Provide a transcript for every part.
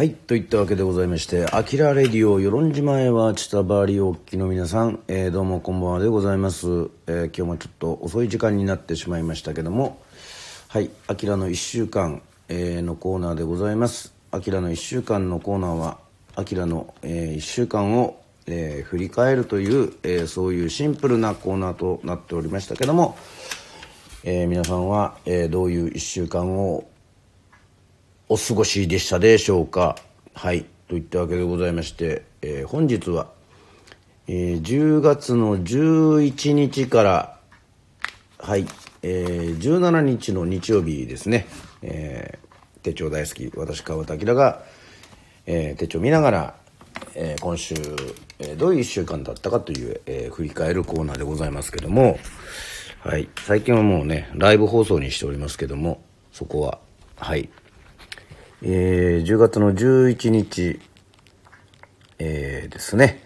はいといったわけでございまして「あきらレディオ与論島へは千田バリおっきの皆さん、えー、どうもこんばんはでございます、えー、今日もちょっと遅い時間になってしまいましたけどもはい「あきらの1週間」えー、のコーナーでございます「あきらの1週間」のコーナーは「あきらの、えー、1週間を、えー、振り返る」という、えー、そういうシンプルなコーナーとなっておりましたけども、えー、皆さんは、えー、どういう1週間をお過ごしでしたでしょうか？はい。といったわけでございまして、えー、本日は、えー、10月の11日からはい、えー、17日の日曜日ですね、えー、手帳大好き私川端明が、えー、手帳見ながら、えー、今週、えー、どういう1週間だったかという、えー、振り返るコーナーでございますけどもはい。最近はもうねライブ放送にしておりますけどもそこははい。えー、10月の11日、えー、ですね、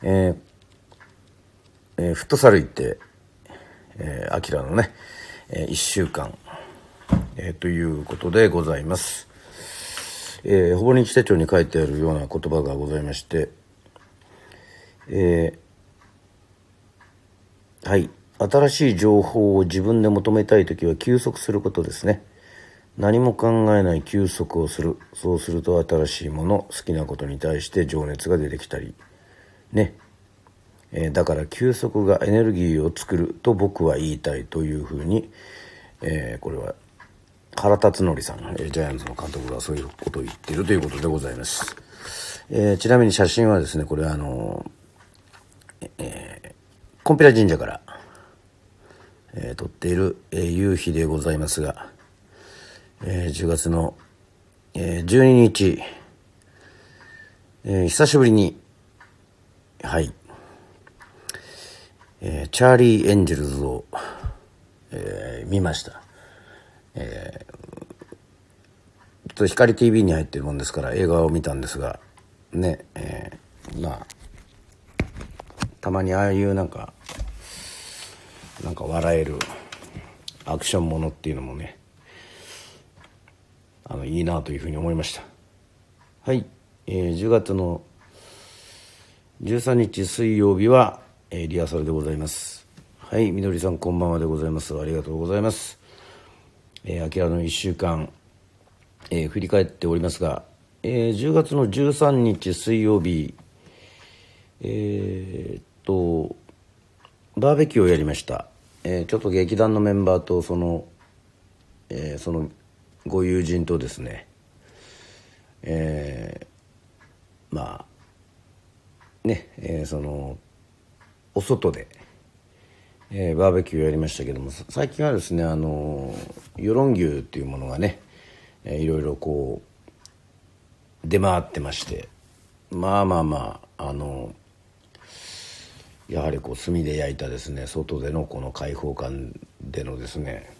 えーえー、フットサル行って、えー、アキラのね、えー、1週間、えー、ということでございます。えー、ほぼ日手帳に書いてあるような言葉がございまして、えー、はい、新しい情報を自分で求めたい時は休息することですね。何も考えない休息をする。そうすると新しいもの好きなことに対して情熱が出てきたり。ね、えー、だから休息がエネルギーを作ると僕は言いたいというふうに、えー、これは原辰徳さん、えー、ジャイアンツの監督がそういうことを言っているということでございます、え、ちなみに写真はですねこれはあのえー、コンピラ神社から、え、撮っている、え、夕日でございますがえー、10月の、えー、12日、えー、久しぶりに、はい、えー、チャーリー・エンジェルズを、えー、見ました。えー、と光 TV に入ってるもんですから映画を見たんですが、ね、えー、まあ、たまにああいうなんか、なんか笑えるアクションものっていうのもね、あのいいなというふうに思いました。はい、えー、10月の13日水曜日は、えー、リハーサルでございます。はい。みどりさんこんばんはでございます。ありがとうございます。えー、あきらの1週間、えー、振り返っておりますが、えー、10月の13日水曜日えー、っとバーベキューをやりました、えー、ちょっと劇団のメンバーとその、えー、そのご友人とですねえー、まあね、えー、そのお外で、えー、バーベキューやりましたけども最近はですねあの与論牛っていうものがね、えー、いろいろこう出回ってましてまあまあまああのやはりこう炭で焼いたですね外でのこの開放感でのですね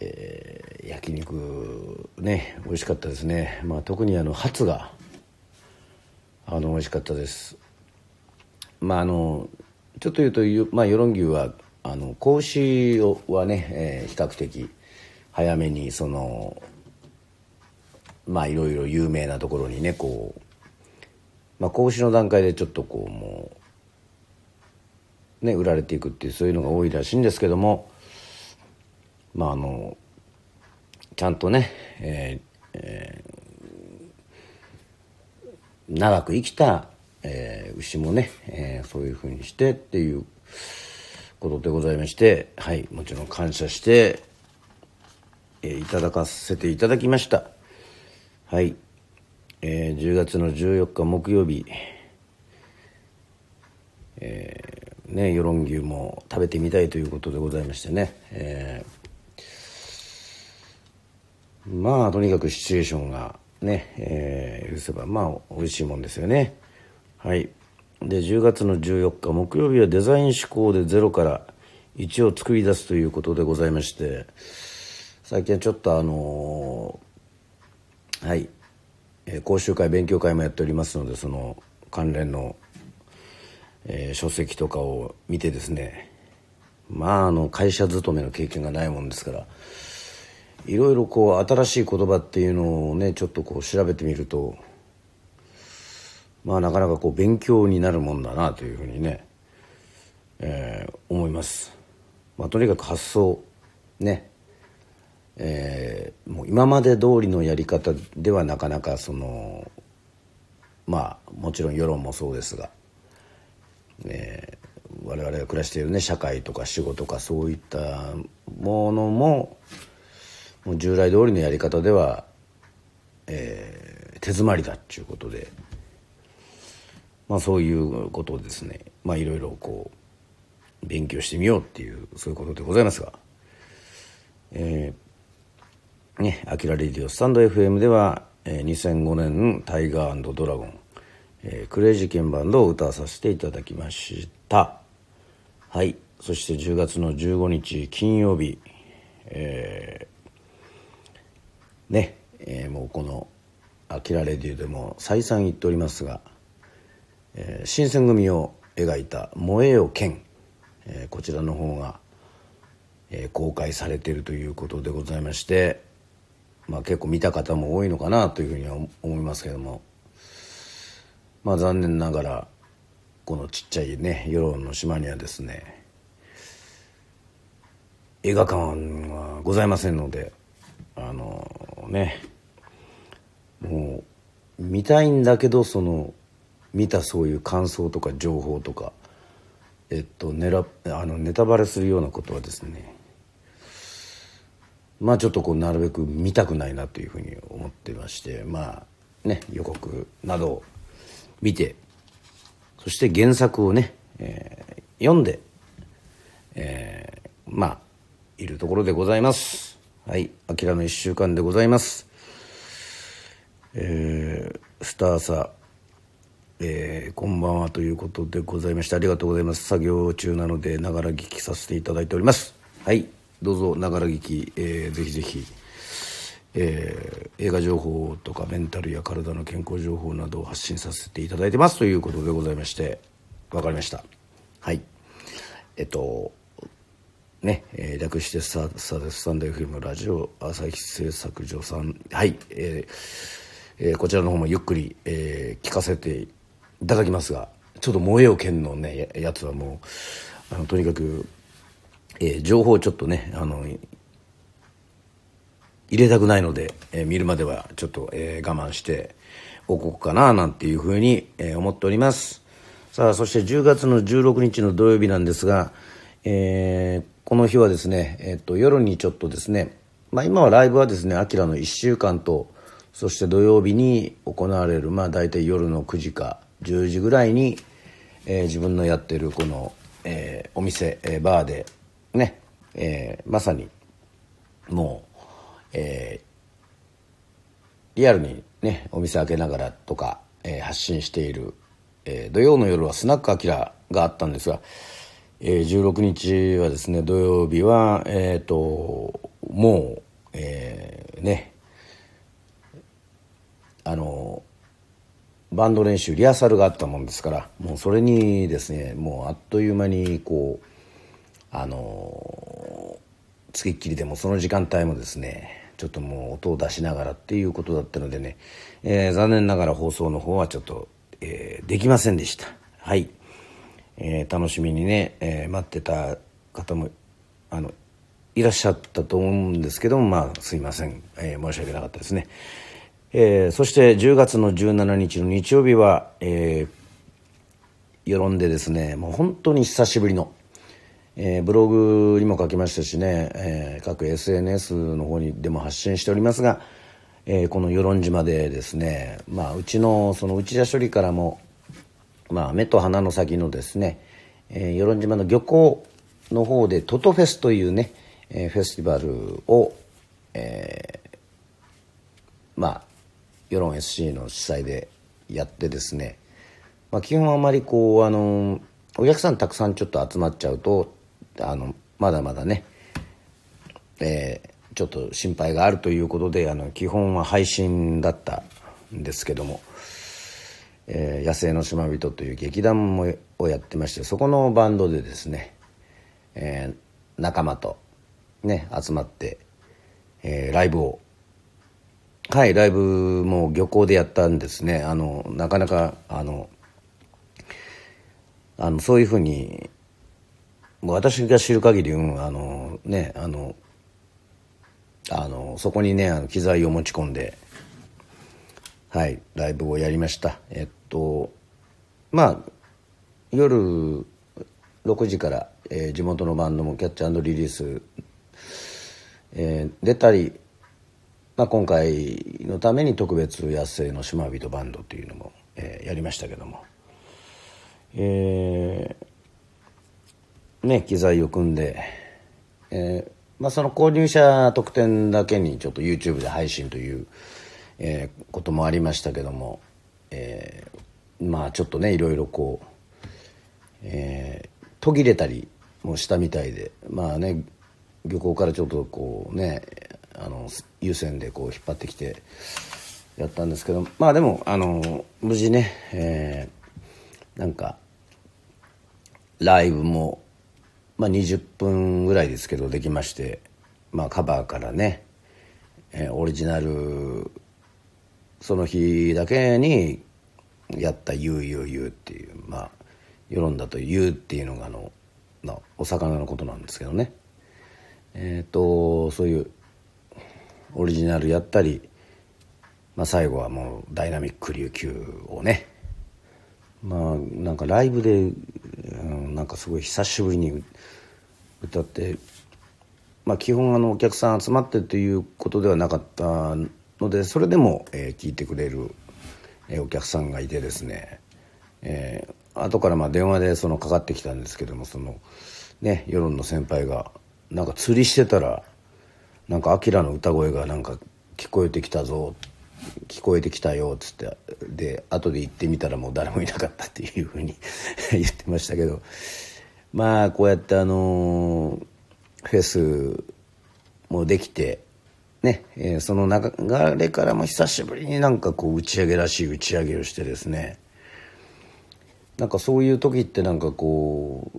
えー、焼肉ね美味しかったですね、まあ、特にあのハツがあの美味しかったです。まああのちょっと言うと、まあ、与論牛はあの子牛はね、えー、比較的早めにそのまあいろいろ有名なところにねこう、まあ、子牛の段階でちょっとこうもうね売られていくっていうそういうのが多いらしいんですけどもまああのちゃんとね、えーえー、長く生きた、えー、牛もね、えー、そういうふうにしてっていうことでございましてはいもちろん感謝して、えー、いただかせていただきました。はい、えー、10月の14日木曜日えー、ね与論牛も食べてみたいということでございましてね、えーまあとにかくシチュエーションがね、えー、許せばまあ美味しいもんですよね。はい。で10月の14日木曜日はデザイン思考でゼロから1を作り出すということでございまして最近はちょっとあのー、はい、えー、講習会勉強会もやっておりますのでその関連の、えー、書籍とかを見てですね。まああの会社勤めの経験がないもんですからいろいろこう新しい言葉っていうのをねちょっとこう調べてみるとまあなかなかこう勉強になるもんだなというふうにね、えー、思います。まあ、とにかく発想ねえー、もう今まで通りのやり方ではなかなかそのまあもちろん世論もそうですが、えー、我々が暮らしているね社会とか仕事とかそういったものももう従来通りのやり方では、えー、手詰まりだっていうことで、まあ、そういうことをですねまあいろいろこう勉強してみようっていうそういうことでございますが。えーね、アキラレディオスタンド FM では、えー、2005年タイガードラゴン、えー、クレイジーケンバンドを歌わさせていただきましたはいそして10月の15日金曜日えー、ね、えー、もうこのアキラレディオでも再三言っておりますが、えー、新選組を描いた「燃えよ剣」えー、こちらの方が、えー、公開されているということでございましてまあ、結構見た方も多いのかなというふうには思いますけどもまあ残念ながらこのちっちゃいね世論の島にはですね映画館はございませんのでね。もう見たいんだけどその見たそういう感想とか情報とかえっとネラあのネタバレするようなことはですねまあちょっとこうなるべく見たくないなというふうに思ってましてまあね予告などを見てそして原作をね、えー、読んで、えー、まあいるところでございます。はい「あきらの1週間」でございます。えー、スターさえー、こんばんはということでございましてありがとうございます。作業中なのでながら聞きさせていただいております。はいどうぞながら聞き、えー、ぜひぜひ、えー、映画情報とかメンタルや体の健康情報などを発信させていただいてます。ということでございまして分かりました。はい。えっとね、えー、略してスタスタンド FM ラジオ朝日製作所さんはい、えーえー、こちらの方もゆっくり、えー、聞かせていただきますがちょっと燃えよ剣のねやつはもうあのとにかくえー、情報をちょっとねあの入れたくないので、えー、見るまではちょっと、えー、我慢しておこうかななんていうふうに、えー、思っております。さあそして10月の16日の土曜日なんですが、えー、この日はですね、え、っと夜にちょっとですね、まあ、今はライブはですね「あきらの1週間とそして土曜日に行われるまあ大体夜の9時か10時ぐらいに、えー、自分のやってるこの、えー、お店、えー、バーでね、えー、まさにもう、えー、リアルにねお店開けながらとか、えー、発信している、えー、土曜の夜はスナックアキラがあったんですが、えー、16日はですね土曜日はえっ、ー、ともう、えー、ねあのバンド練習リハーサルがあったもんですからもうそれにですねもうあっという間にこうあのつきっきりでもその時間帯もですねちょっともう音を出しながらっていうことだったのでね、えー、残念ながら放送の方はちょっと、えー、できませんでした。はい、えー、楽しみにね、え待ってた方もあのいらっしゃったと思うんですけどもまあすいません、え申し訳なかったですね。えー、そして10月の17日の日曜日は、えー、世論でですねもう本当に久しぶりのえー、ブログにも書きましたしね、えー、各 SNS の方にでも発信しておりますが、えー、この与論島でですね、まあ、うちのその内田処理からも、まあ、目と鼻の先のですね、えー、与論島の漁港の方でトトフェスというね、えー、フェスティバルを、えー、まあ世論 SC の主催でやってですね、まあ、基本あまりこうあのお客さんたくさんちょっと集まっちゃうとあのまだまだね、えー、ちょっと心配があるということであの基本は配信だったんですけども「えー、野生の島人」という劇団もをやってましてそこのバンドでですね、えー、仲間とね集まって、えー、ライブをはいライブも漁港でやったんですね。あのなかなかあのあのそういうふうにもう私が知る限り、うん、あのねあのあのそこにねあの機材を持ち込んではいライブをやりました。えっとまあ夜6時から、えー、地元のバンドもキャッチリリース、えー、出たりまあ、今回のために特別野生の島人バンドというのも、えー、やりましたけども、えー、ね機材を組んで、えーまあ、その購入者特典だけにちょっと YouTube で配信という、えー、こともありましたけども、えー、まあちょっとねいろいろこう、えー、途切れたりもしたみたいでまあね漁港からちょっとこうねあの優先でこう引っ張ってきてやったんですけどまあでもあの無事ね、えー、なんかライブも、まあ、20分ぐらいですけどできまして、まあ、カバーからね、えー、オリジナルその日だけにやった「ゆうゆうゆう」っていうまあ世論だと「ゆう」っていうのがあののお魚のことなんですけどね。えっ、ー、とそういうオリジナルやったり、まあ、最後はもうダイナミック琉球をね。まあなんかライブで、うん、なんかすごい久しぶりに歌ってまあ基本あのお客さん集まってということではなかったのでそれでも、えー、聞いてくれる、えー、お客さんがいてですね、えー、後からまあ電話でそのかかってきたんですけどもそのね世論の先輩がなんか釣りしてたらなんか「アキラの歌声がなんか聞こえてきたぞ」聞こえてきたよっつってで後で行ってみたらもう誰もいなかったっていうふうに 言ってましたけどまあこうやってあのフェスもできてね、えー、その流れからも久しぶりになんかこう打ち上げらしい打ち上げをしてですね。なんかそういう時ってなんかこ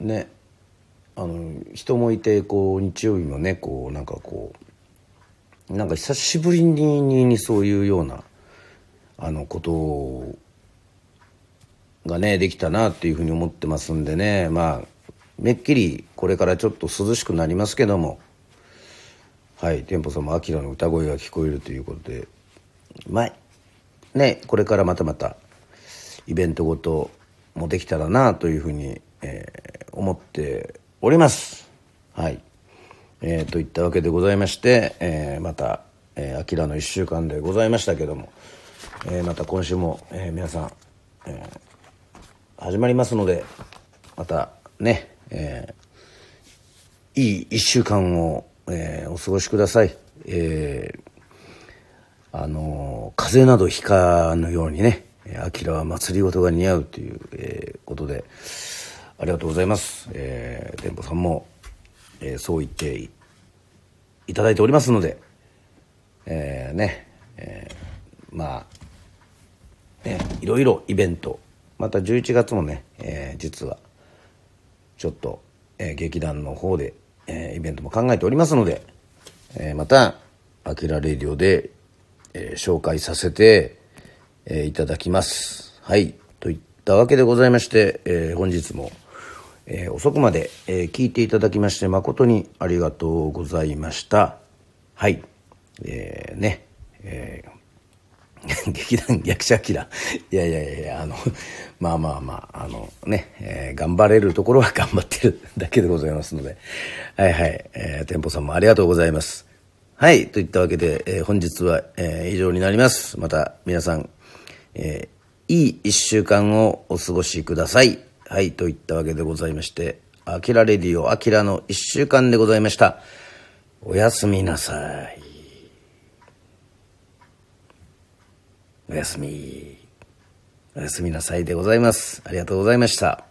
うねあの人もいてこう日曜日もねこうなんかこうなんか久しぶりににそういうようなあのことがねできたなっていうふうに思ってますんでね。まあめっきりこれからちょっと涼しくなりますけども。はい店舗様あきらの歌声が聞こえるということでまあねこれからまたまたイベントごともできたらなというふうに、えー、思っております。はい。えー、といったわけでございまして、えー、また、えー、アキラの1週間でございましたけども、えー、また今週も、えー、皆さん、えー、始まりますので、またね、えー、いい1週間を、えー、お過ごしください。えー、あの風邪などひかぬようにね、アキラは祭りごとが似合うという、えー、ことで、ありがとうございます。えー、店舗さんも、えー、そう言っていただいておりますので、えー、ね、えー、まあ、ね、いろいろイベント、また11月もね、えー、実は、ちょっと、えー、劇団の方で、えー、イベントも考えておりますので、えー、また、アキラレディオで、えー、紹介させて、え、いただきます。はい。といったわけでございまして、え、本日も、え、遅くまで、え、聞いていただきまして誠にありがとうございましたはい、えー、ねえー、劇団役者キラいやいやいやあのまあまあまああのね、えー、頑張れるところは頑張ってる だけでございますので。はいはい、えー、店舗さんもありがとうございます。はい。といったわけで、えー、本日は、えー、以上になります。また皆さん、えー、いい一週間をお過ごしください。はい、といったわけでございまして、アキラレディオ、アキラの一週間でございました。おやすみなさい。おやすみ。おやすみなさいでございます。ありがとうございました。